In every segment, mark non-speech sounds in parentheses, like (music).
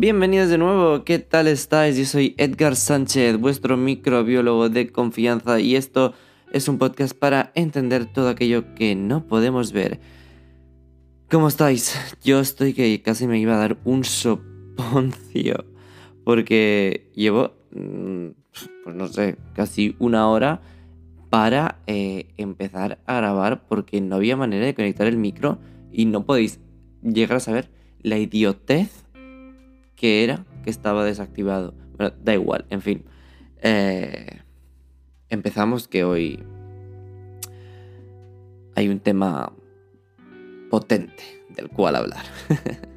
Bienvenidos de nuevo, ¿qué tal estáis? Yo soy Edgar Sánchez, vuestro microbiólogo de confianza y esto es un podcast para entender todo aquello que no podemos ver. ¿Cómo estáis? Yo estoy que casi me iba a dar un soponcio porque llevo, mm, pues no sé, casi una hora para eh, empezar a grabar porque no había manera de conectar el micro y no podéis llegar a saber la idiotez que era que estaba desactivado. Bueno, da igual, en fin. Eh, empezamos que hoy hay un tema potente del cual hablar. (laughs)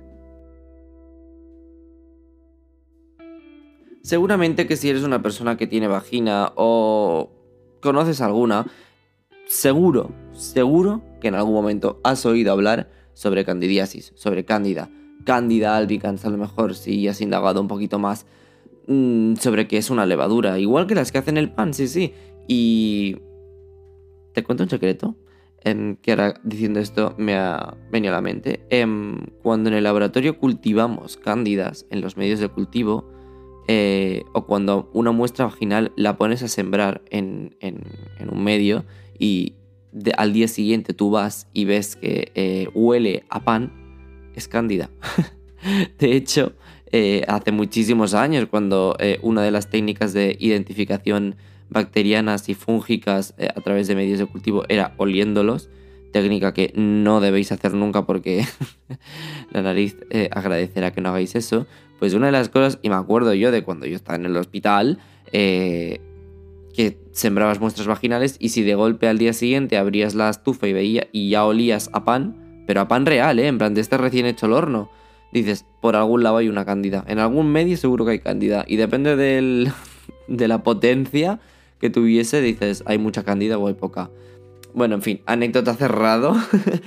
Seguramente que si eres una persona que tiene vagina o conoces alguna, seguro, seguro que en algún momento has oído hablar sobre candidiasis, sobre cándida Cándida albicans, a lo mejor si has indagado un poquito más mm, sobre qué es una levadura, igual que las que hacen el pan, sí, sí. Y te cuento un secreto, que ahora diciendo esto me ha venido a la mente. Em, cuando en el laboratorio cultivamos cándidas en los medios de cultivo, eh, o cuando una muestra vaginal la pones a sembrar en, un medio y al día siguiente tú vas y ves que eh, huele a pan, es cándida. (laughs) de hecho, eh, hace muchísimos años, cuando eh, una de las técnicas de identificación bacterianas y fúngicas eh, a través de medios de cultivo era oliéndolos, técnica que no debéis hacer nunca porque (laughs) la nariz agradecerá que no hagáis eso, pues una de las cosas, y me acuerdo yo de cuando yo estaba en el hospital, que sembrabas muestras vaginales y si de golpe al día siguiente abrías la estufa y veía y ya olías a pan, pero a pan real, ¿eh? En plan, de este recién hecho el horno. Dices, por algún lado hay una cándida. En algún medio seguro que hay cándida. Y depende (laughs) de la potencia que tuviese, dices, hay mucha cándida o hay poca. Bueno, en fin, anécdota cerrado.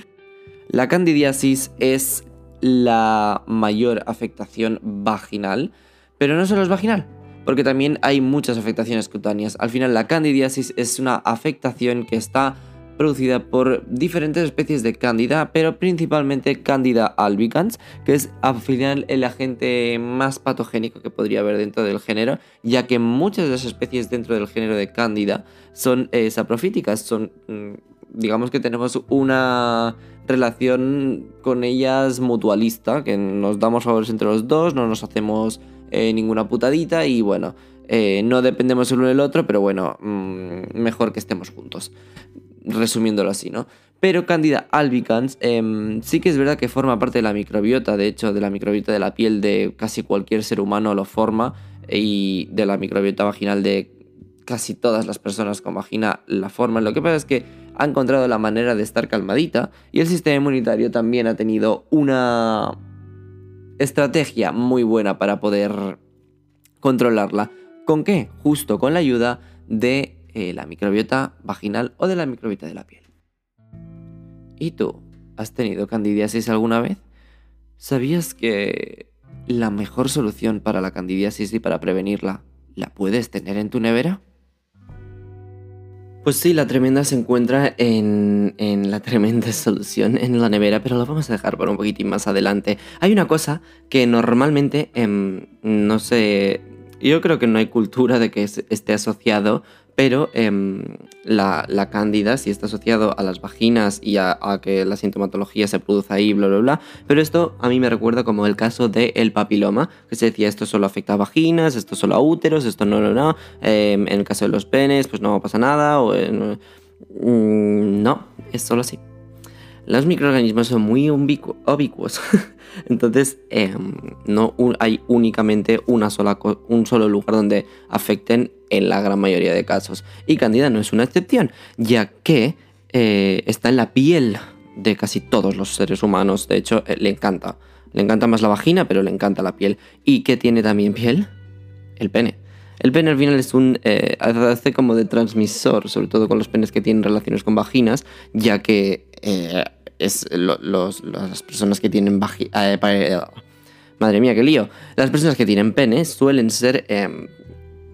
(laughs) la candidiasis es la mayor afectación vaginal, pero no solo es vaginal, porque también hay muchas afectaciones cutáneas. Al final, la candidiasis es una afectación que está producida por diferentes especies de cándida, pero principalmente cándida albicans, que es al final el agente más patogénico que podría haber dentro del género, ya que muchas de las especies dentro del género de cándida son eh, saprofíticas, son mm, digamos que tenemos una relación con ellas mutualista, que nos damos favores entre los dos, no nos hacemos eh, ninguna putadita y bueno, eh, no dependemos el uno del otro, pero bueno, mm, mejor que estemos juntos resumiéndolo así, ¿no? Pero Candida albicans em, sí que es verdad que forma parte de la microbiota, de hecho, de la microbiota de la piel de casi cualquier ser humano lo forma y de la microbiota vaginal de casi todas las personas con vagina la forman. Lo que pasa es que ha encontrado la manera de estar calmadita y el sistema inmunitario también ha tenido una estrategia muy buena para poder controlarla. ¿Con qué? Justo con la ayuda de la microbiota vaginal o de la microbiota de la piel. ¿Y tú? ¿Has tenido candidiasis alguna vez? ¿Sabías que la mejor solución para la candidiasis y para prevenirla la puedes tener en tu nevera? Pues sí, la tremenda se encuentra en, la tremenda (laughs) solución en la nevera, pero la vamos a dejar por un poquitín más adelante. Hay una cosa que normalmente em, no sé, yo creo que no hay cultura de que esté asociado pero em, la, la, cándida sí está asociado a las vaginas y a, que la sintomatología se produce ahí, bla, bla, bla. Pero esto a mí me recuerda como el caso del papiloma, que se decía esto solo afecta a vaginas, esto solo a úteros, esto no, no, no. Em, en el caso de los penes, pues no pasa nada, o mm, no, es solo así. Los microorganismos son muy ubicuos. (laughs) Entonces, em, no hay únicamente una sola un solo lugar donde afecten en la gran mayoría de casos. Y Candida no es una excepción, ya que eh, está en la piel de casi todos los seres humanos. De hecho, eh, le encanta. Le encanta más la vagina, pero le encanta la piel. ¿Y qué tiene también piel? El pene. El pene al final es un. Eh, hace como de transmisor, sobre todo con los penes que tienen relaciones con vaginas, ya que es las personas que tienen vagina. madre mía, qué lío. Las personas que tienen pene suelen ser em,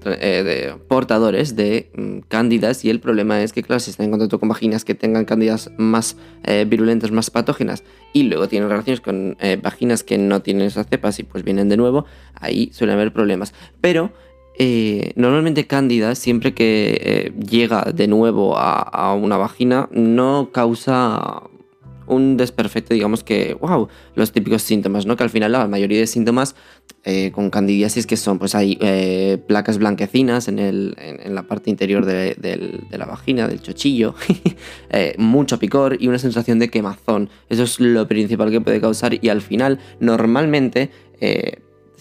eh, portadores de mm, cándidas y el problema es que, claro, si están en contacto con vaginas que tengan cándidas más eh, virulentas, más patógenas y luego tienen relaciones con vaginas que no tienen esas cepas y pues vienen de nuevo, ahí suelen haber problemas. Pero normalmente cándida, siempre que llega de nuevo a, una vagina, no causa un desperfecto, digamos que, wow, los típicos síntomas, ¿no? Que al final la mayoría de síntomas eh, con candidiasis que son, pues hay eh, placas blanquecinas en, el, en, la parte interior de, la vagina, del chochillo, (laughs) eh, mucho picor y una sensación de quemazón. Eso es lo principal que puede causar y al final, normalmente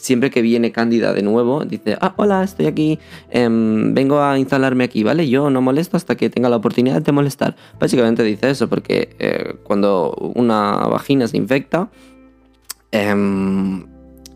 siempre que viene Cándida de nuevo, dice, ah, hola, estoy aquí, em, vengo a instalarme aquí, ¿vale? Yo no molesto hasta que tenga la oportunidad de molestar. Básicamente dice eso, porque eh, cuando una vagina se infecta, em,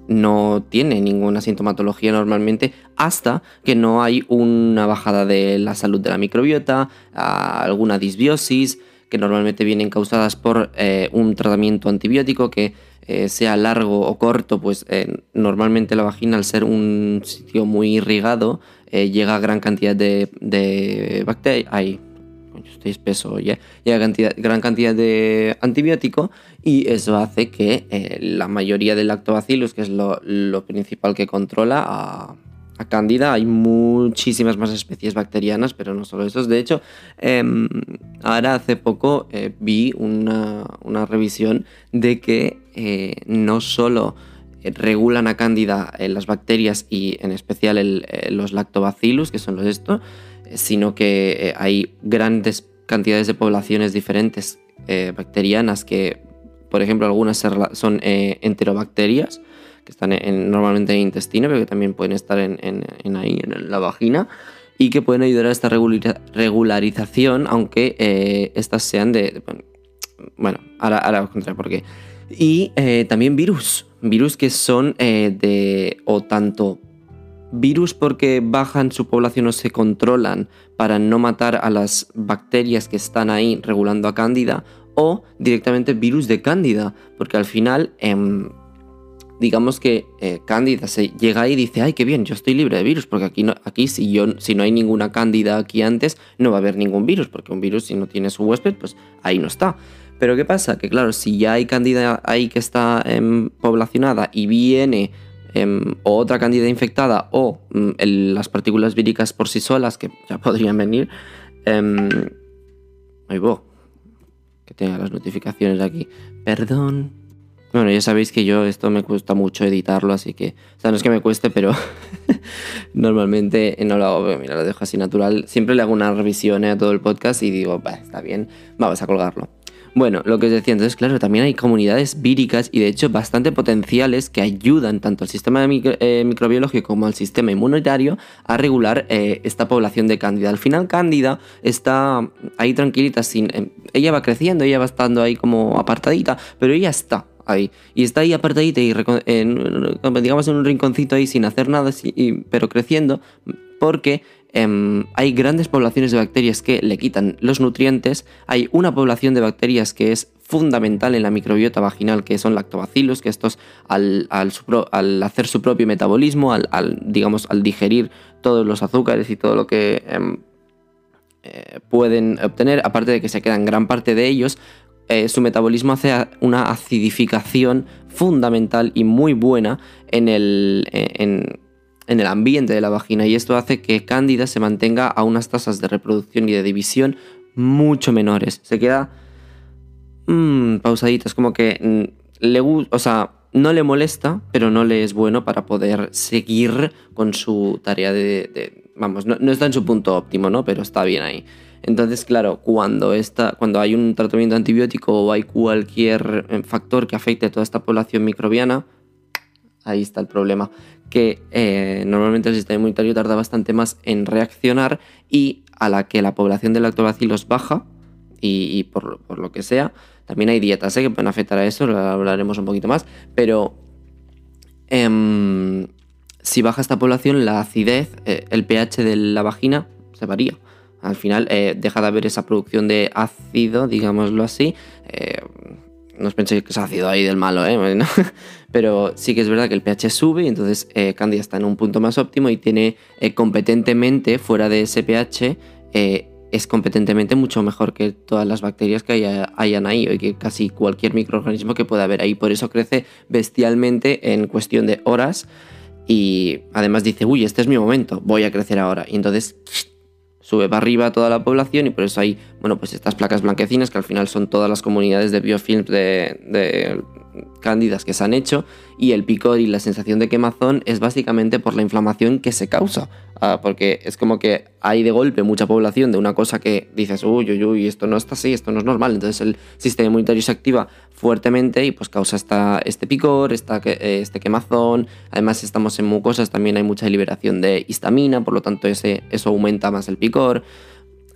no tiene ninguna sintomatología normalmente hasta que no hay una bajada de la salud de la microbiota, alguna disbiosis, que normalmente vienen causadas por eh, un tratamiento antibiótico que eh, sea largo o corto, pues eh, normalmente la vagina al ser un sitio muy irrigado eh, llega a gran cantidad de, bacterias, ay, estoy espeso, ya llega cantidad, gran cantidad de antibiótico y eso hace que la mayoría de lactobacillus, que es lo, lo principal que controla a, a Cándida hay muchísimas más especies bacterianas, pero no solo esos. De hecho, em, ahora hace poco eh, vi una, revisión de que eh, no solo regulan a Cándida eh, las bacterias y en especial los lactobacillus, que son los esto, sino que hay grandes cantidades de poblaciones diferentes bacterianas que, por ejemplo, algunas son enterobacterias que están normalmente en intestino, pero que también pueden estar en, ahí, en la vagina, y que pueden ayudar a esta regularización, aunque eh, estas sean de... Bueno, ahora, ahora os contaré por qué. Y eh, también virus, virus que son eh, de... o tanto virus porque bajan su población o se controlan para no matar a las bacterias que están ahí regulando a cándida, o directamente virus de cándida, porque al final... Digamos que eh, Cándida se llega y dice, ay, qué bien, yo estoy libre de virus, porque aquí, aquí si, yo, si no hay ninguna Cándida aquí antes, no va a haber ningún virus, porque un virus si no tiene su huésped, pues ahí no está. Pero ¿qué pasa? Que claro, si ya hay Cándida ahí que está em, poblacionada y viene em, otra Cándida infectada o mm, las partículas víricas por sí solas, que ya (laughs) podrían venir, em, ahí voy, que tenga las notificaciones aquí, perdón, bueno, ya sabéis que yo esto me cuesta mucho editarlo, así que, o sea, no es que me cueste, pero (laughs) normalmente no lo hago, mira, lo dejo así natural. Siempre le hago una revisión eh, a todo el podcast y digo, está bien, vamos a colgarlo. Bueno, lo que os decía, entonces, claro, también hay comunidades víricas y de hecho bastante potenciales que ayudan tanto al sistema eh, microbiológico como al sistema inmunitario a regular eh, esta población de cándida. Al final, cándida está ahí tranquilita, sin, ella va creciendo, ella va estando ahí como apartadita, pero ella está ahí. Y está ahí apartadita y digamos en un rinconcito ahí sin hacer nada, pero creciendo, porque em, hay grandes poblaciones de bacterias que le quitan los nutrientes. Hay una población de bacterias que es fundamental en la microbiota vaginal, que son lactobacillus, que estos al, al, hacer su propio metabolismo, al, digamos, al digerir todos los azúcares y todo lo que... Em, eh, pueden obtener, aparte de que se quedan gran parte de ellos, eh, su metabolismo hace una acidificación fundamental y muy buena en el, eh, en, el ambiente de la vagina y esto hace que Cándida se mantenga a unas tasas de reproducción y de división mucho menores. Se queda mmm, pausadita, es como que mm, o sea, no le molesta, pero no le es bueno para poder seguir con su tarea de... vamos, no, no, está en su punto óptimo, ¿no? Pero está bien ahí. Entonces, claro, cuando, cuando hay un tratamiento antibiótico o hay cualquier eh, factor que afecte a toda esta población microbiana, ahí está el problema. Que eh, normalmente el sistema inmunitario tarda bastante más en reaccionar y a la que la población de lactobacilos baja, y, por, lo que sea, también hay dietas ¿eh? que pueden afectar a eso, lo hablaremos un poquito más, pero em, si baja esta población, la acidez, el pH de la vagina se varía. Al final eh, deja de haber esa producción de ácido, digámoslo así, eh, no os penséis que es ácido ahí del malo, ¿eh? (laughs) pero sí que es verdad que el pH sube y entonces eh, Candida está en un punto más óptimo y tiene eh, competentemente, fuera de ese pH, es competentemente mucho mejor que todas las bacterias que haya, hayan ahí y que casi cualquier microorganismo que pueda haber ahí. Por eso crece bestialmente en cuestión de horas y además dice, uy, este es mi momento, voy a crecer ahora. Y entonces sube para arriba toda la población y por eso hay, bueno, pues estas placas blanquecinas que al final son todas las comunidades de biofilms de, de cándidas que se han hecho y el picor y la sensación de quemazón es básicamente por la inflamación que se causa, ah, porque es como que hay de golpe mucha población de una cosa que dices, uy, uy, uy, esto no está así, esto no es normal, entonces el sistema inmunitario se activa fuertemente y pues causa esta, este picor, esta, este quemazón, además estamos en mucosas, también hay mucha liberación de histamina, por lo tanto ese, eso aumenta más el picor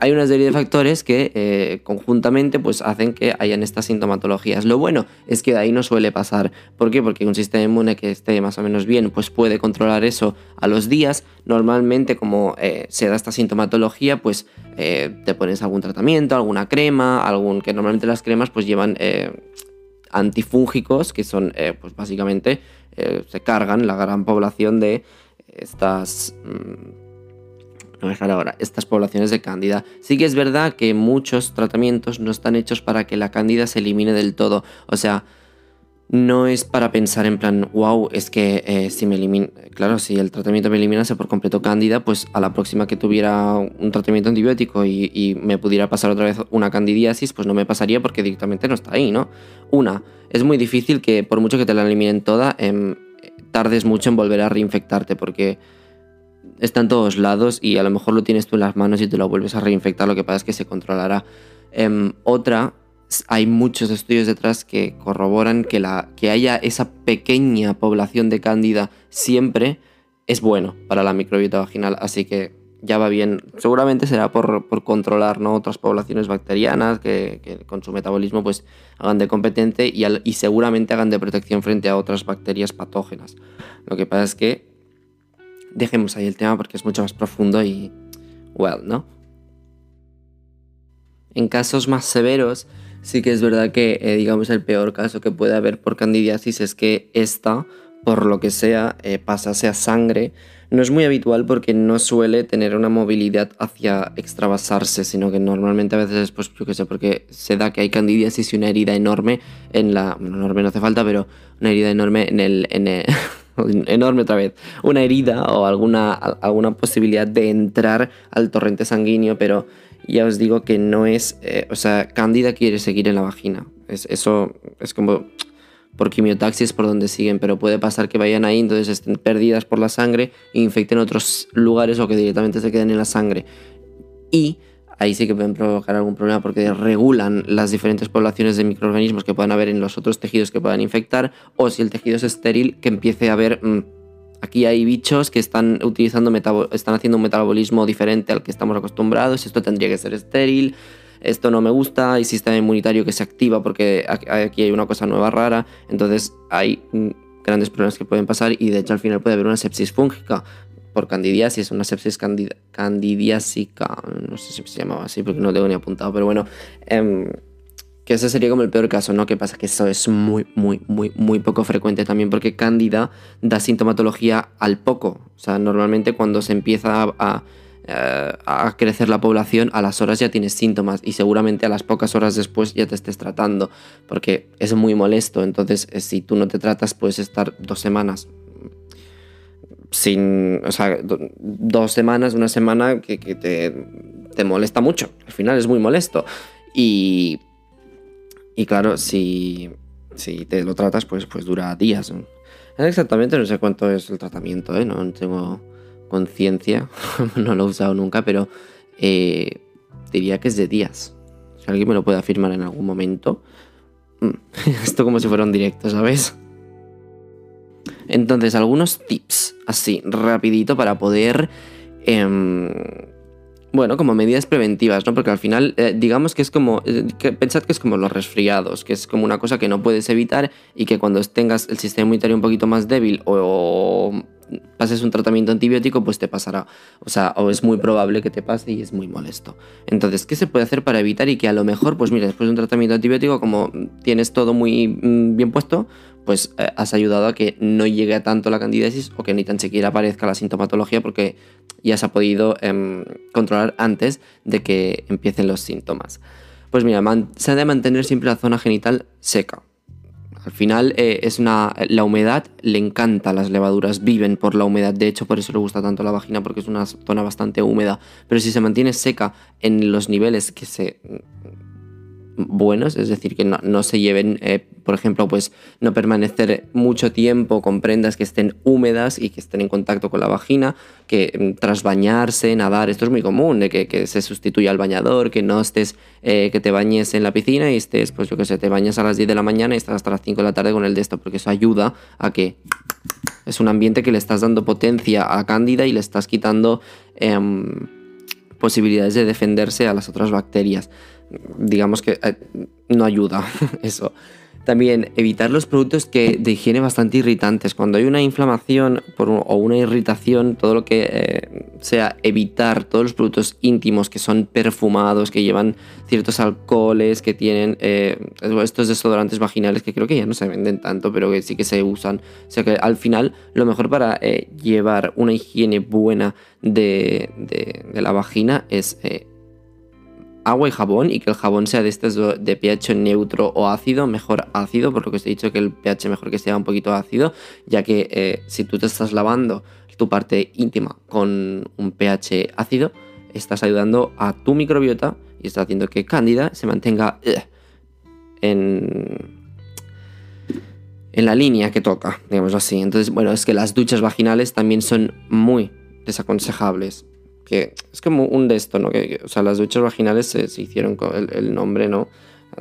hay una serie de factores que eh, conjuntamente pues, hacen que hayan estas sintomatologías. Lo bueno es que de ahí no suele pasar. ¿Por qué? Porque un sistema inmune que esté más o menos bien pues puede controlar eso a los días. Normalmente como eh, se da esta sintomatología pues eh, te pones algún tratamiento, alguna crema, algún que normalmente las cremas pues llevan antifúngicos que son pues básicamente se cargan la gran población de estas... Mm, no dejar ahora, estas poblaciones de cándida. Sí que es verdad que muchos tratamientos no están hechos para que la cándida se elimine del todo. O sea, no es para pensar en plan, wow, es que eh, si me elimina, claro, si el tratamiento me eliminase por completo cándida, pues a la próxima que tuviera un tratamiento antibiótico y, me pudiera pasar otra vez una candidiasis, pues no me pasaría porque directamente no está ahí, ¿no? Una, es muy difícil que por mucho que te la eliminen toda, em, tardes mucho en volver a reinfectarte porque está en todos lados y a lo mejor lo tienes tú en las manos y te lo vuelves a reinfectar, lo que pasa es que se controlará. Em, otra, hay muchos estudios detrás que corroboran que, la, que haya esa pequeña población de cándida siempre es bueno para la microbiota vaginal, así que ya va bien. Seguramente será por, controlar ¿no? otras poblaciones bacterianas que, con su metabolismo pues hagan de competente y, y seguramente hagan de protección frente a otras bacterias patógenas. Lo que pasa es que dejemos ahí el tema porque es mucho más profundo y, well, ¿no? En casos más severos, sí que es verdad que, eh, digamos, el peor caso que puede haber por candidiasis es que esta, por lo que sea, eh, pasase a sangre. No es muy habitual porque no suele tener una movilidad hacia extravasarse, sino que normalmente a veces, pues yo qué sé, porque se da que hay candidiasis y una herida enorme en la. Bueno, enorme no hace falta, pero una herida enorme. En el (laughs) (laughs) enorme otra vez, una herida o alguna, alguna posibilidad de entrar al torrente sanguíneo, pero ya os digo que no es, eh, o sea, Cándida quiere seguir en la vagina. Es, eso es como por quimiotaxis por donde siguen, pero puede pasar que vayan ahí, entonces estén perdidas por la sangre e infecten otros lugares o que directamente se queden en la sangre. Y ahí sí que pueden provocar algún problema porque regulan las diferentes poblaciones de microorganismos que puedan haber en los otros tejidos que puedan infectar, o si el tejido es estéril, que empiece a haber... Mm, aquí hay bichos que están utilizando están haciendo un metabolismo diferente al que estamos acostumbrados. Esto tendría que ser estéril. Esto no me gusta. Hay sistema inmunitario que se activa porque aquí hay una cosa nueva rara. Entonces hay mm, grandes problemas que pueden pasar y de hecho al final puede haber una sepsis fúngica por candidiasis, una sepsis candidiásica, no sé si se llamaba así porque no tengo ni apuntado, pero bueno, em, que ese sería como el peor caso, ¿no? Que pasa que eso es muy, muy, muy, muy poco frecuente también porque cándida da sintomatología al poco, o sea, normalmente cuando se empieza a, eh, a crecer la población, a las horas ya tienes síntomas y seguramente a las pocas horas después ya te estés tratando, porque es muy molesto. Entonces, eh, si tú no te tratas, puedes estar dos semanas, sin, o sea, dos semanas, una semana que, te, molesta mucho. Al final es muy molesto. Y, y claro, si, si te lo tratas, pues, pues dura días. Exactamente, no sé cuánto es el tratamiento, ¿eh? no tengo conciencia, (laughs) no lo he usado nunca, pero eh, diría que es de días. Si alguien me lo puede afirmar en algún momento. Mm, (laughs) esto como si fuera un directo, ¿sabes? Entonces, algunos tips así, rapidito, para poder em, bueno, como medidas preventivas, ¿no? Porque al final, eh, digamos que es como, eh, que pensad que es como los resfriados, que es como una cosa que no puedes evitar y que cuando tengas el sistema inmunitario un poquito más débil o, pases un tratamiento antibiótico, pues te pasará. O sea, o es muy probable que te pase y es muy molesto. Entonces, ¿qué se puede hacer para evitar y que a lo mejor, pues mira, después de un tratamiento antibiótico, como tienes todo muy mm, bien puesto, pues eh, has ayudado a que no llegue tanto la candidiasis o que ni tan siquiera aparezca la sintomatología porque ya se ha podido em, controlar antes de que empiecen los síntomas. Pues mira, se ha de mantener siempre la zona genital seca. Al final eh, es una, la humedad le encanta las levaduras, viven por la humedad, de hecho por eso le gusta tanto la vagina porque es una zona bastante húmeda, pero si se mantiene seca en los niveles que se buenos, es decir, que no, se lleven, eh, por ejemplo, pues no permanecer mucho tiempo con prendas que estén húmedas y que estén en contacto con la vagina, que mm, tras bañarse, nadar, esto es muy común, de que, se sustituya al bañador, que no estés, eh, que te bañes en la piscina y estés, pues yo que sé, te bañas a las 10 de la mañana y estás hasta las 5 de la tarde con el de esto, porque eso ayuda a que es un ambiente que le estás dando potencia a Cándida y le estás quitando em, posibilidades de defenderse a las otras bacterias digamos que eh, no ayuda (laughs) eso. También evitar los productos que de higiene bastante irritantes. Cuando hay una inflamación o una irritación, todo lo que eh, sea evitar todos los productos íntimos que son perfumados, que llevan ciertos alcoholes, que tienen eh, estos desodorantes vaginales que creo que ya no se venden tanto, pero que sí que se usan. O sea que al final lo mejor para llevar una higiene buena de, de la vagina es agua y jabón y que el jabón sea de estos de pH neutro o ácido, mejor ácido, por lo que os he dicho que el pH mejor que sea un poquito ácido, ya que eh, si tú te estás lavando tu parte íntima con un pH ácido, estás ayudando a tu microbiota y estás haciendo que Cándida se mantenga eh, en, en la línea que toca, digamos así. Entonces, bueno, es que las duchas vaginales también son muy desaconsejables que es como un de esto, ¿no? Que, o sea, las duchas vaginales se, hicieron con el, nombre, ¿no?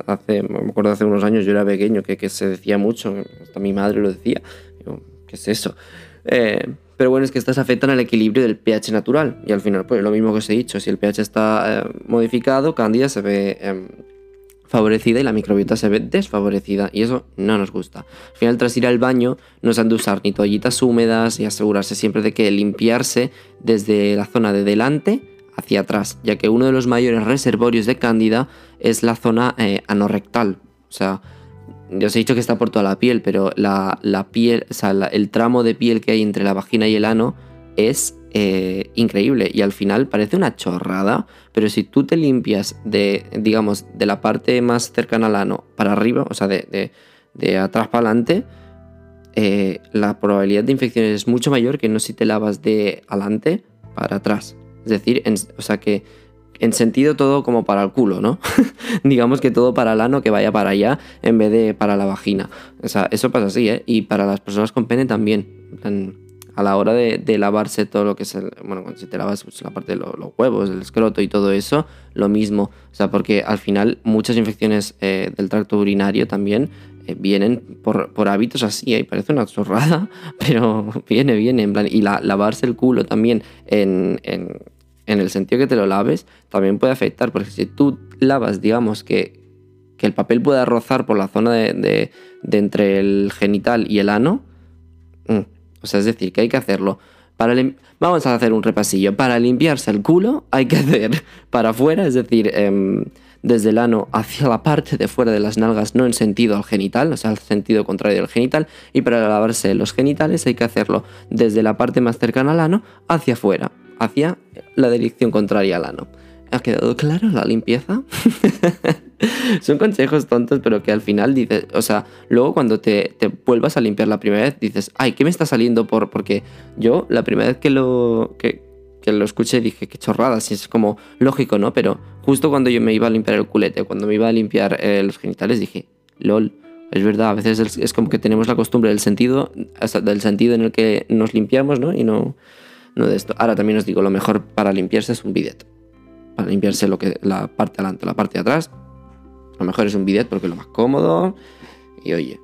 Hace, me acuerdo hace unos años, yo era pequeño, que, que se decía mucho, hasta mi madre lo decía. ¿qué es eso? Eh, pero bueno, es que estas afectan al equilibrio del pH natural. Y al final, pues lo mismo que os he dicho, si el pH está eh, modificado, Cándida se ve em, favorecida y la microbiota se ve desfavorecida y eso no nos gusta. Al final tras ir al baño no se han de usar ni toallitas húmedas y asegurarse siempre de que limpiarse desde la zona de delante hacia atrás, ya que uno de los mayores reservorios de cándida es la zona eh, anorrectal. O sea, yo os he dicho que está por toda la piel, pero la, piel, o sea, el tramo de piel que hay entre la vagina y el ano es eh, increíble y al final parece una chorrada, pero si tú te limpias de, digamos, de la parte más cercana al ano para arriba, o sea, de, atrás para adelante, eh, la probabilidad de infecciones es mucho mayor que no si te lavas de adelante para atrás. Es decir, o sea que en sentido todo como para el culo, ¿no? (laughs) Digamos que todo para el ano que vaya para allá en vez de para la vagina. O sea, eso pasa así, ¿eh? Y para las personas con pene también a la hora de, lavarse todo lo que es el, bueno, cuando te lavas pues, la parte de los huevos, el escroto y todo eso, lo mismo. O sea, porque al final muchas infecciones eh, del tracto urinario también eh, vienen por, hábitos así, y parece una chorrada, (laughs) pero viene, viene, en plan, y la, lavarse el culo también en, el sentido que te lo laves, también puede afectar, porque si tú lavas, digamos, que, el papel pueda rozar por la zona de, entre el genital y el ano, o sea, es decir, que hay que hacerlo. Para Vamos a hacer un repasillo. Para limpiarse el culo hay que hacer (laughs) para afuera, es decir, em, desde el ano hacia la parte de fuera de las nalgas, no en sentido al genital, o sea, al sentido contrario del genital. Y para lavarse los genitales hay que hacerlo desde la parte más cercana al ano hacia afuera, hacia la dirección contraria al ano. ¿Ha quedado claro la limpieza? (laughs) Son consejos tontos, pero que al final dices, o sea, luego cuando te, vuelvas a limpiar la primera vez, dices, ay, ¿qué me está saliendo por? Porque yo la primera vez que lo, que, lo escuché dije, qué chorrada, si es como lógico, ¿no? Pero justo cuando yo me iba a limpiar el culete, cuando me iba a limpiar eh, los genitales, dije, lol, es verdad, a veces es, como que tenemos la costumbre del sentido, del sentido en el que nos limpiamos, ¿no? Y no, no de esto. Ahora también os digo, lo mejor para limpiarse es un bidet para limpiarse lo que, la parte adelante, la parte de atrás. A lo mejor es un bidet porque es lo más cómodo. Y oye,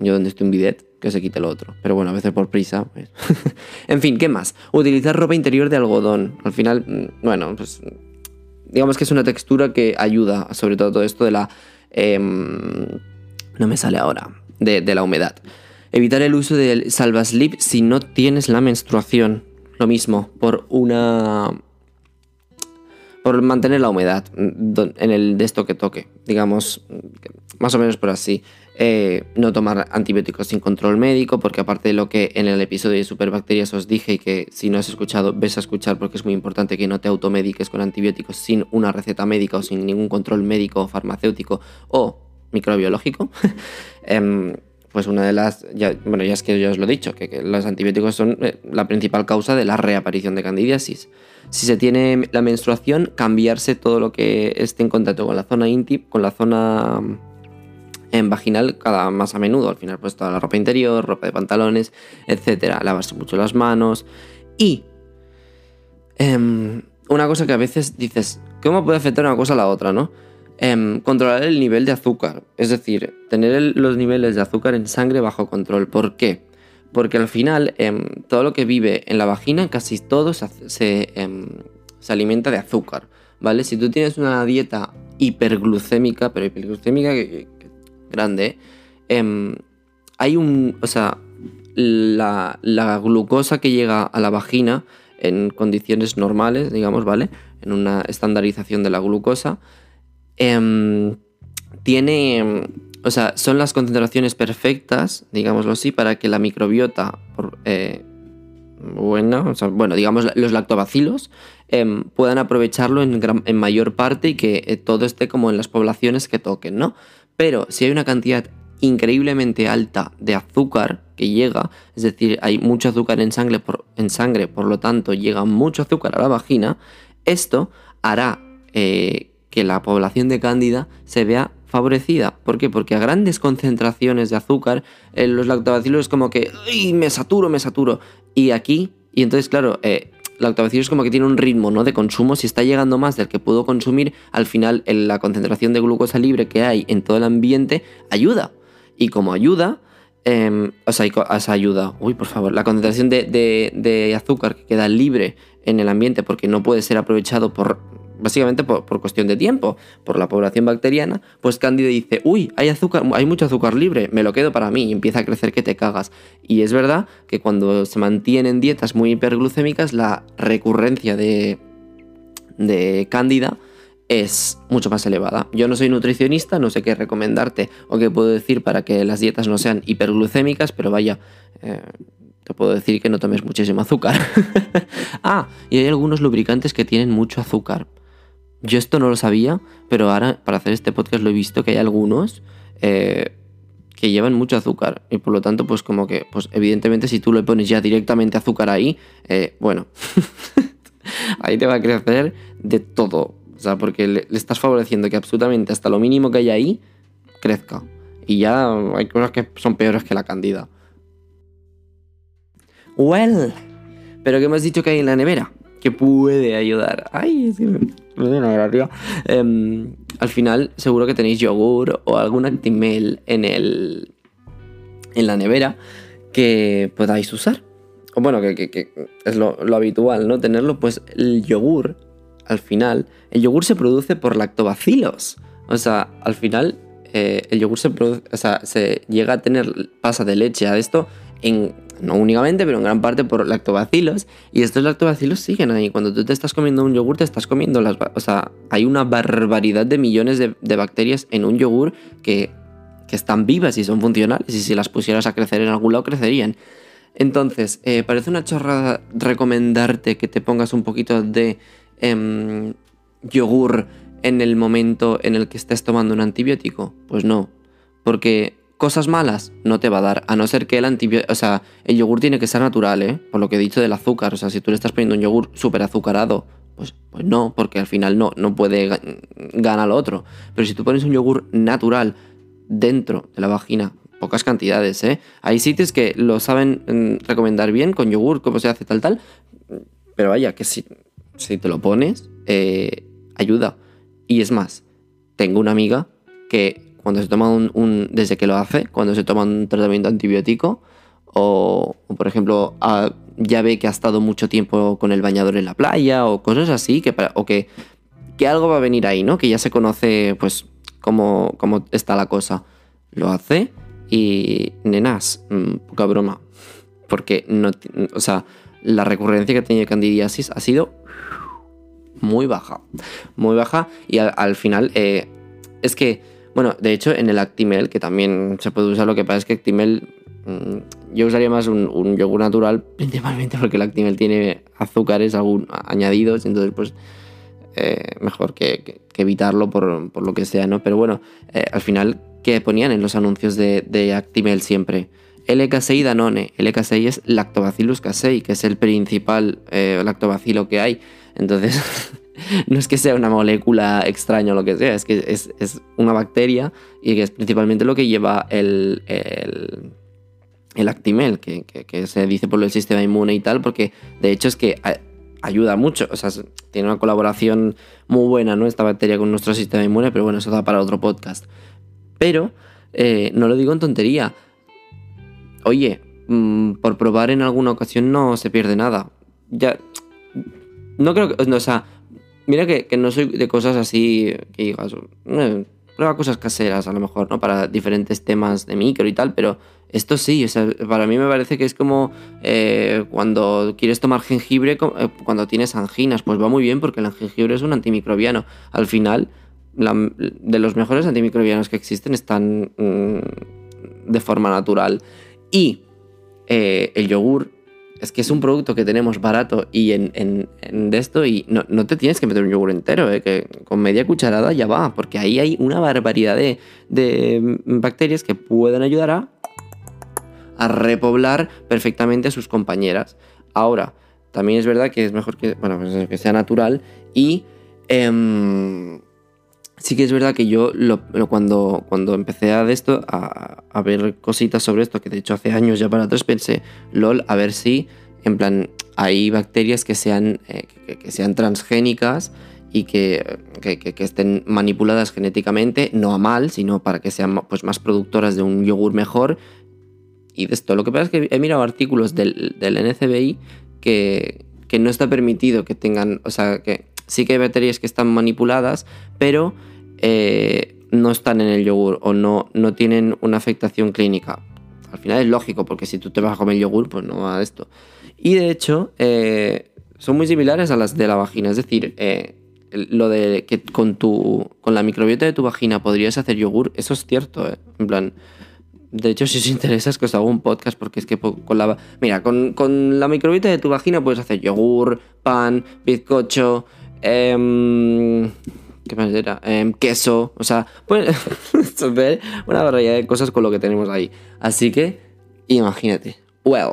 yo donde estoy un bidet, que se quite lo otro. Pero bueno, a veces por prisa. pues. (laughs) en fin, ¿qué más? Utilizar ropa interior de algodón. Al final, mm, bueno, pues digamos que es una textura que ayuda, sobre todo todo esto de la... em, no me sale ahora, de, de la humedad. Evitar el uso del salvaslip si no tienes la menstruación. Lo mismo, por una... Por mantener la humedad mm, en el de esto que toque. Digamos, más o menos por así. Eh, no tomar antibióticos sin control médico, porque aparte de lo que en el episodio de Superbacterias os dije y que si no has escuchado, ves a escuchar porque es muy importante que no te automediques con antibióticos sin una receta médica o sin ningún control médico, farmacéutico o microbiológico. (laughs) Em, pues una de las, ya, bueno, ya es que yo os lo he dicho, que, los antibióticos son eh, la principal causa de la reaparición de candidiasis. Si se tiene la menstruación, cambiarse todo lo que esté en contacto con la zona íntima, con la zona mm, vaginal cada más a menudo. Al final, pues toda la ropa interior, ropa de pantalones, etcétera. Lavarse mucho las manos. Y em, una cosa que a veces dices, ¿cómo puede afectar una cosa a la otra, no? Em, controlar el nivel de azúcar. Es decir, tener los niveles de azúcar en sangre bajo control. ¿Por qué? Porque al final, em, todo lo que vive en la vagina, casi todo em, se alimenta de azúcar. ¿Vale? Si tú tienes una dieta hiperglucémica, pero hiperglucémica grande, hay un. O sea, la, la glucosa que llega a la vagina en condiciones normales, digamos, ¿vale? En una estandarización de la glucosa, em, tiene. em, O sea, son las concentraciones perfectas, digámoslo así, para que la microbiota, por, eh, buena, o sea, bueno, digamos, los lactobacilos, em, puedan aprovecharlo en, mayor parte y que eh, todo esté como en las poblaciones que toquen, ¿no? Pero si hay una cantidad increíblemente alta de azúcar que llega, es decir, hay mucho azúcar en sangre, por, en sangre, por lo tanto llega mucho azúcar a la vagina, esto hará eh, que la población de cándida se vea favorecida. ¿Por qué? Porque a grandes concentraciones de azúcar, eh, los lactobacilos como que, ¡ay, me saturo, me saturo! Y aquí, y entonces, claro, eh, lactobacilos como que tiene un ritmo ¿no? de consumo, si está llegando más del que puedo consumir, al final en la concentración de glucosa libre que hay en todo el ambiente ayuda. Y como ayuda, em, o sea, o ayuda, uy, por favor, la concentración de- de azúcar que queda libre en el ambiente porque no puede ser aprovechado por, básicamente por, cuestión de tiempo, por la población bacteriana, pues Cándida dice, uy, hay azúcar, hay mucho azúcar libre, me lo quedo para mí y empieza a crecer que te cagas. Y es verdad que cuando se mantienen dietas muy hiperglucémicas, la recurrencia de, de cándida es mucho más elevada. Yo no soy nutricionista, no sé qué recomendarte o qué puedo decir para que las dietas no sean hiperglucémicas, pero vaya, eh, te puedo decir que no tomes muchísimo azúcar. (laughs) ah, y hay algunos lubricantes que tienen mucho azúcar. Yo esto no lo sabía, pero ahora para hacer este podcast lo he visto que hay algunos eh, que llevan mucho azúcar y por lo tanto pues como que, pues evidentemente si tú le pones ya directamente azúcar ahí, eh, bueno, (laughs) ahí te va a crecer de todo. O sea, porque le, estás favoreciendo que absolutamente hasta lo mínimo que hay ahí crezca. Y ya hay cosas que son peores que la candida. Well, pero ¿qué me has dicho que hay en la nevera? Que puede ayudar. Ay, es que Em, al final, seguro que tenéis yogur o algún actimel en el. en la nevera que podáis usar. O bueno, que, es lo, lo habitual, ¿no? Tenerlo, pues el yogur, al final, el yogur se produce por lactobacilos. O sea, al final, eh, el yogur se produce, o sea, se llega a tener, pasa de leche a esto en, no únicamente, pero en gran parte por lactobacilos. Y estos lactobacilos siguen ahí. Cuando tú te estás comiendo un yogur, te estás comiendo las... O sea, hay una barbaridad de millones de, de bacterias en un yogur que, que están vivas y son funcionales. Y si las pusieras a crecer en algún lado, crecerían. Entonces, eh, parece una chorrada recomendarte que te pongas un poquito de em, yogur en el momento en el que estés tomando un antibiótico. Pues no, porque cosas malas no te va a dar, a no ser que el antibiótico, o sea, el yogur tiene que ser natural, ¿eh? Por lo que he dicho del azúcar, o sea, si tú le estás poniendo un yogur súper azucarado, pues, pues no, porque al final no, no puede ga- ganar lo otro. Pero si tú pones un yogur natural dentro de la vagina, pocas cantidades, ¿eh? Hay sitios que lo saben mm, recomendar bien con yogur, cómo se hace tal, tal, pero vaya, que si, si te lo pones, eh, ayuda. Y es más, tengo una amiga que cuando se toma un, desde que lo hace, cuando se toma un tratamiento antibiótico, o, por ejemplo, ya ve que ha estado mucho tiempo con el bañador en la playa o cosas así, que, o que, que algo va a venir ahí, ¿no? Que ya se conoce, pues, cómo, cómo está la cosa. Lo hace y, nenas, mm, poca broma. Porque no, o sea, la recurrencia que tenía candidiasis ha sido muy baja. Muy baja y al, final eh, es que, bueno, de hecho en el Actimel, que también se puede usar, lo que pasa es que Actimel mm, yo usaría más un, yogur natural, (laughs) principalmente porque el Actimel tiene azúcares añadidos, entonces pues eh, mejor que, evitarlo por, lo que sea, ¿no? Pero bueno, eh, al final, ¿qué ponían en los anuncios de, de Actimel siempre? LK6 Danone. LK6 es Lactobacillus casei, que es el principal eh, lactobacilo que hay. Entonces, (laughs) (laughs) no es que sea una molécula extraña o lo que sea, es que es, una bacteria y que es principalmente lo que lleva el, el, Actimel, que, se dice por el sistema inmune y tal, porque de hecho es que ayuda mucho, o sea, tiene una colaboración muy buena, ¿no? Esta bacteria con nuestro sistema inmune, pero bueno, eso da para otro podcast. Pero, eh, no lo digo en tontería, oye, mm, por probar en alguna ocasión no se pierde nada. Ya. No creo que. No, o sea, mira que, no soy de cosas así que digas. Eh, prueba cosas caseras a lo mejor, ¿no? Para diferentes temas de micro y tal, pero esto sí, o sea, para mí me parece que es como eh, cuando quieres tomar jengibre, eh, cuando tienes anginas, pues va muy bien porque el jengibre es un antimicrobiano. Al final, de los mejores antimicrobianos que existen están mm, de forma natural. Y el yogur es que es un producto que tenemos barato y en, en, de esto y no, te tienes que meter un yogur entero, eh, que con media cucharada ya va, porque ahí hay una barbaridad de, de bacterias que pueden ayudar a, a repoblar perfectamente a sus compañeras. Ahora, también es verdad que es mejor que, bueno, pues que sea natural y... Em, sí que es verdad que yo cuando, cuando empecé a, de esto, a, ver cositas sobre esto, que de hecho hace años ya para atrás pensé, lol, a ver si, en plan, hay bacterias que sean, eh, que, sean transgénicas y que, estén manipuladas genéticamente, no a mal, sino para que sean pues, más productoras de un yogur mejor. Y de esto, lo que pasa es que he mirado artículos del, del NCBI que, que no está permitido que tengan, o sea, que sí que hay bacterias que están manipuladas, pero eh, no están en el yogur o no, no tienen una afectación clínica. Al final es lógico, porque si tú te vas a comer yogur, pues no va a esto. Y de hecho, eh, son muy similares a las de la vagina. Es decir, eh, lo de que con, tu, con la microbiota de tu vagina podrías hacer yogur, eso es cierto. En plan, de hecho, si os interesa, es que os hago un podcast porque es que con la. Mira, con, con la microbiota de tu vagina puedes hacer yogur, pan, bizcocho. Eh, ¿Qué más? Em, queso, o sea, pues (laughs) una barbaridad de cosas con lo que tenemos ahí. Así que, imagínate. Well,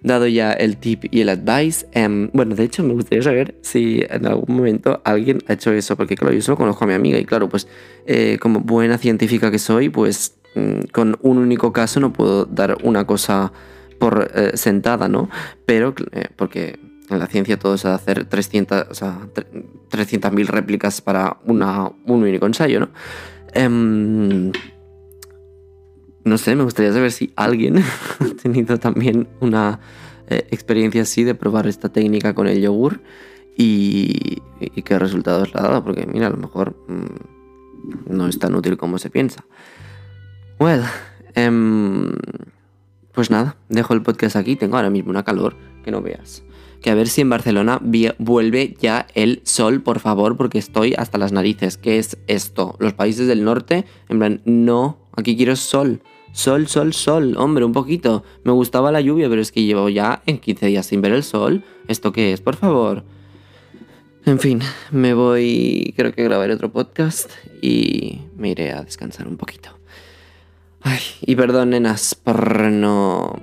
dado ya el tip y el advice, em, bueno, de hecho me gustaría saber si en algún momento alguien ha hecho eso, porque claro, yo solo conozco a mi amiga y claro, pues eh, como buena científica que soy, pues mm, con un único caso no puedo dar una cosa por eh, sentada, ¿no? Pero, eh, porque en la ciencia todo de hacer 300, o sea, 300.000 réplicas para una, un único ensayo, ¿no? Em, no sé, me gustaría saber si alguien (laughs) ha tenido también una eh, experiencia así de probar esta técnica con el yogur y, qué resultados le ha dado, porque mira, a lo mejor mm, no es tan útil como se piensa. Well, em, pues nada, dejo el podcast aquí, tengo ahora mismo una calor que no veas que a ver si en Barcelona vuelve ya el sol, por favor, porque estoy hasta las narices. ¿Qué es esto? Los países del norte, en plan, no, aquí quiero sol. Sol, sol, sol, hombre, un poquito. Me gustaba la lluvia, pero es que llevo ya en 15 días sin ver el sol. ¿Esto qué es, por favor? En fin, me voy, creo que grabaré otro podcast y me iré a descansar un poquito. Ay, y perdón, nenas, por no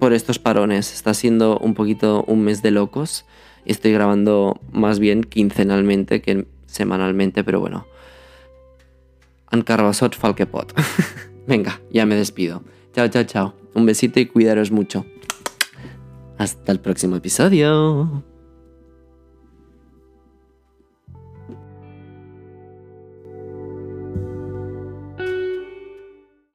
por estos parones. Está siendo un poquito un mes de locos. Estoy grabando más bien quincenalmente que semanalmente, pero bueno. Ancarvasot Falkepot. (laughs) Venga, ya me despido. Chao, chao, chao. Un besito y cuidaros mucho. Hasta el próximo episodio.